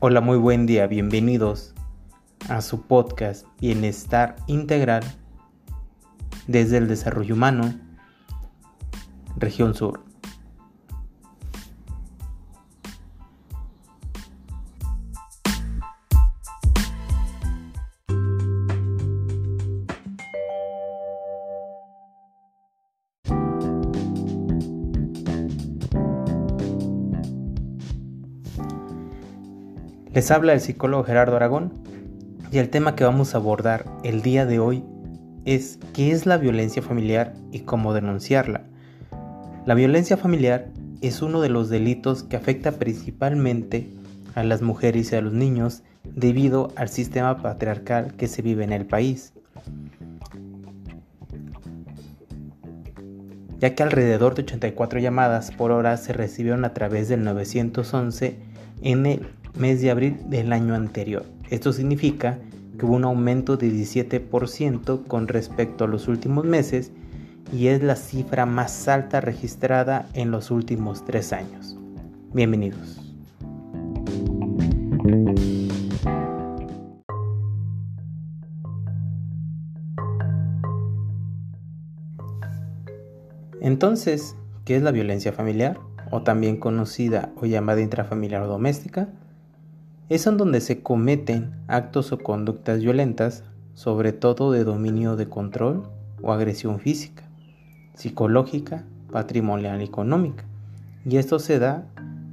Hola, muy buen día, bienvenidos a su podcast Bienestar Integral desde el Desarrollo Humano, Región Sur. Les habla el psicólogo Gerardo Aragón y el tema que vamos a abordar el día de hoy es qué es la violencia familiar y cómo denunciarla. La violencia familiar es uno de los delitos que afecta principalmente a las mujeres y a los niños debido al sistema patriarcal que se vive en el país. Ya que alrededor de 84 llamadas por hora se recibieron a través del 911 en el mes de abril del año anterior. Esto significa que hubo un aumento de 17% con respecto a los últimos meses y es la cifra más alta registrada en los últimos tres años. Bienvenidos. Entonces, ¿qué es la violencia familiar? O también conocida o llamada intrafamiliar o doméstica es en donde se cometen actos o conductas violentas, sobre todo de dominio de control o agresión física, psicológica, patrimonial y económica. Y esto se da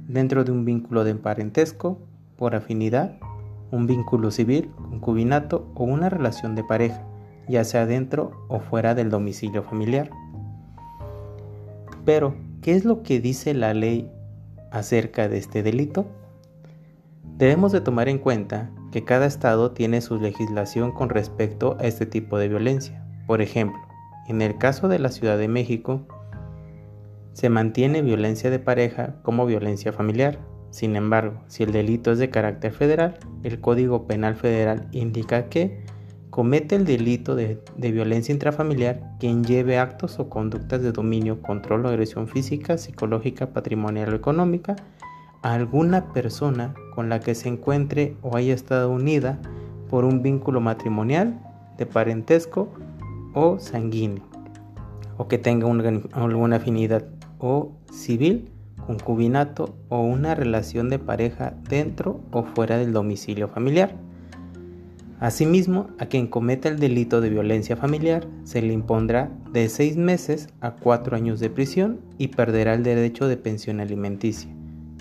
dentro de un vínculo de parentesco, por afinidad, un vínculo civil, concubinato o una relación de pareja, ya sea dentro o fuera del domicilio familiar. Pero, ¿qué es lo que dice la ley acerca de este delito? Debemos de tomar en cuenta que cada estado tiene su legislación con respecto a este tipo de violencia. Por ejemplo, en el caso de la Ciudad de México, se mantiene violencia de pareja como violencia familiar. Sin embargo, si el delito es de carácter federal, el Código Penal Federal indica que comete el delito de, violencia intrafamiliar quien lleve actos o conductas de dominio, control o agresión física, psicológica, patrimonial o económica a alguna persona con la que se encuentre o haya estado unida por un vínculo matrimonial, de parentesco o sanguíneo, o que tenga alguna afinidad o civil, concubinato o una relación de pareja dentro o fuera del domicilio familiar. Asimismo, a quien cometa el delito de violencia familiar se le impondrá de seis meses a cuatro años de prisión y perderá el derecho de pensión alimenticia.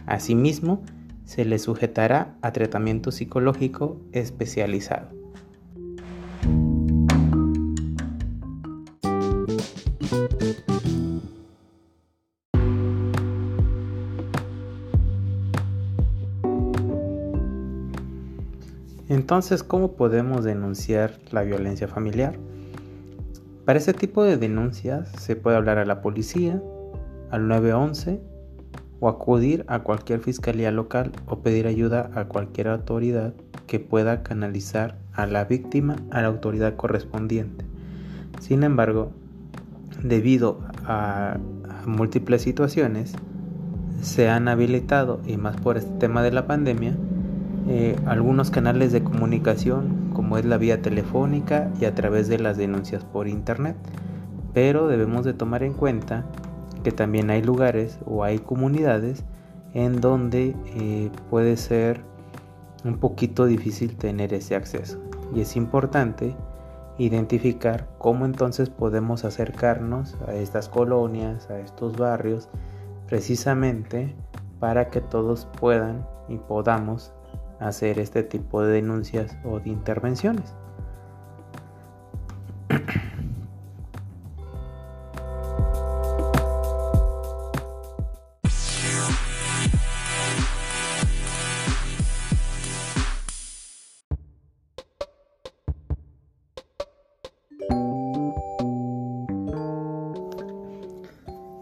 Asimismo, se le sujetará a tratamiento psicológico especializado. Entonces, ¿cómo podemos denunciar la violencia familiar? Para este tipo de denuncias se puede hablar a la policía, al 911 o acudir a cualquier fiscalía local o pedir ayuda a cualquier autoridad que pueda canalizar a la víctima a la autoridad correspondiente. Sin embargo, debido a, múltiples situaciones, se han habilitado, y más por este tema de la pandemia, eh, algunos canales de comunicación como es la vía telefónica y a través de las denuncias por internet. Pero debemos de tomar en cuenta que también hay lugares o hay comunidades en donde eh, puede ser un poquito difícil tener ese acceso. Y es importante identificar cómo entonces podemos acercarnos a estas colonias, a estos barrios, precisamente para que todos puedan y podamos hacer este tipo de denuncias o de intervenciones.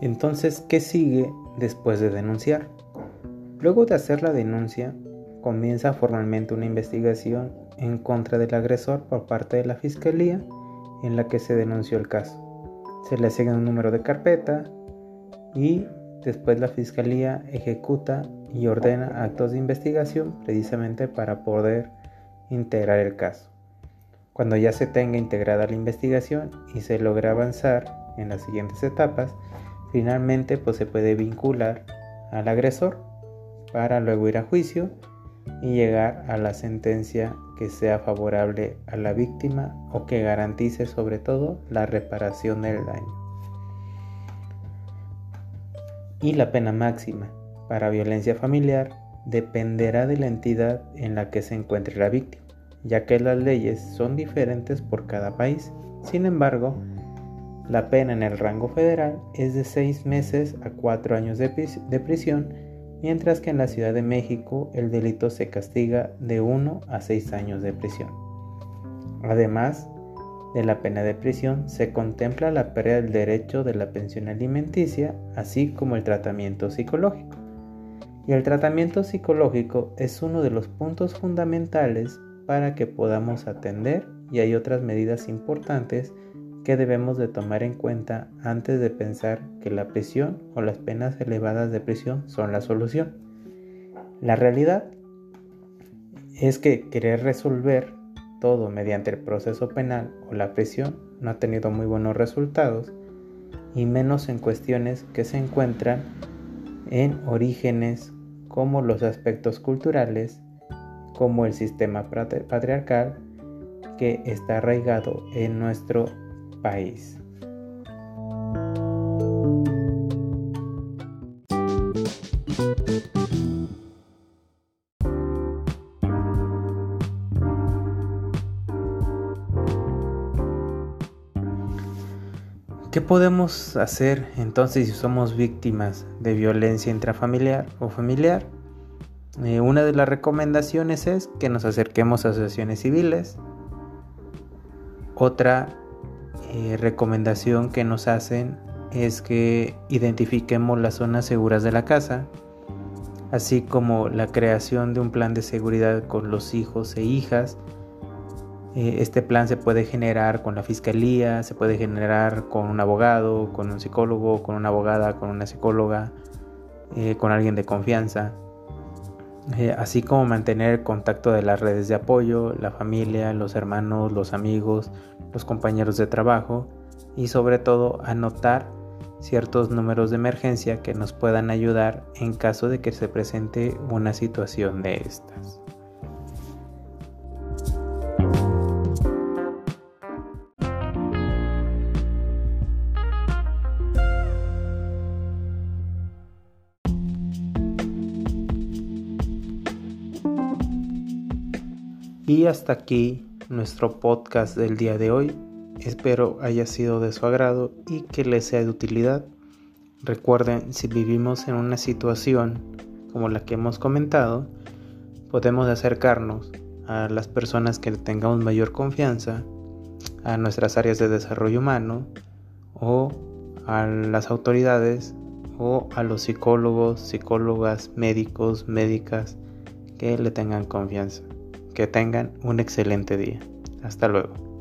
Entonces, ¿qué sigue después de denunciar? Luego de hacer la denuncia, comienza formalmente una investigación en contra del agresor por parte de la Fiscalía en la que se denunció el caso. Se le asigna un número de carpeta y después la fiscalía ejecuta y ordena actos de investigación precisamente para poder integrar el caso. Cuando ya se tenga integrada la investigación y se logra avanzar en las siguientes etapas, finalmente pues se puede vincular al agresor para luego ir a juicio y llegar a la sentencia que sea favorable a la víctima o que garantice sobre todo la reparación del daño. Y la pena máxima para violencia familiar dependerá de la entidad en la que se encuentre la víctima, ya que las leyes son diferentes por cada país. Sin embargo, la pena en el rango federal es de 6 meses a 4 años de, prisión mientras que en la Ciudad de México el delito se castiga de 1 a 6 años de prisión. Además de la pena de prisión, se contempla la pérdida del derecho de la pensión alimenticia, así como el tratamiento psicológico. Y el tratamiento psicológico es uno de los puntos fundamentales para que podamos atender y hay otras medidas importantes que debemos de tomar en cuenta antes de pensar que la prisión o las penas elevadas de prisión son la solución. La realidad es que querer resolver todo mediante el proceso penal o la prisión no ha tenido muy buenos resultados y menos en cuestiones que se encuentran en orígenes como los aspectos culturales, como el sistema patriarcal que está arraigado en nuestro país. ¿Qué podemos hacer entonces si somos víctimas de violencia intrafamiliar o familiar? Eh, una de las recomendaciones es que nos acerquemos a asociaciones civiles. Otra eh, recomendación que nos hacen es que identifiquemos las zonas seguras de la casa, así como la creación de un plan de seguridad con los hijos e hijas. Eh, este plan se puede generar con la fiscalía, se puede generar con un abogado, con un psicólogo, con una abogada, con una psicóloga, eh, con alguien de confianza. Así como mantener contacto de las redes de apoyo, la familia, los hermanos, los amigos, los compañeros de trabajo y sobre todo anotar ciertos números de emergencia que nos puedan ayudar en caso de que se presente una situación de estas. Y hasta aquí nuestro podcast del día de hoy. Espero haya sido de su agrado y que les sea de utilidad. Recuerden, si vivimos en una situación como la que hemos comentado, podemos acercarnos a las personas que tengamos mayor confianza, a nuestras áreas de desarrollo humano o a las autoridades o a los psicólogos, psicólogas, médicos, médicas que le tengan confianza. Que tengan un excelente día. Hasta luego.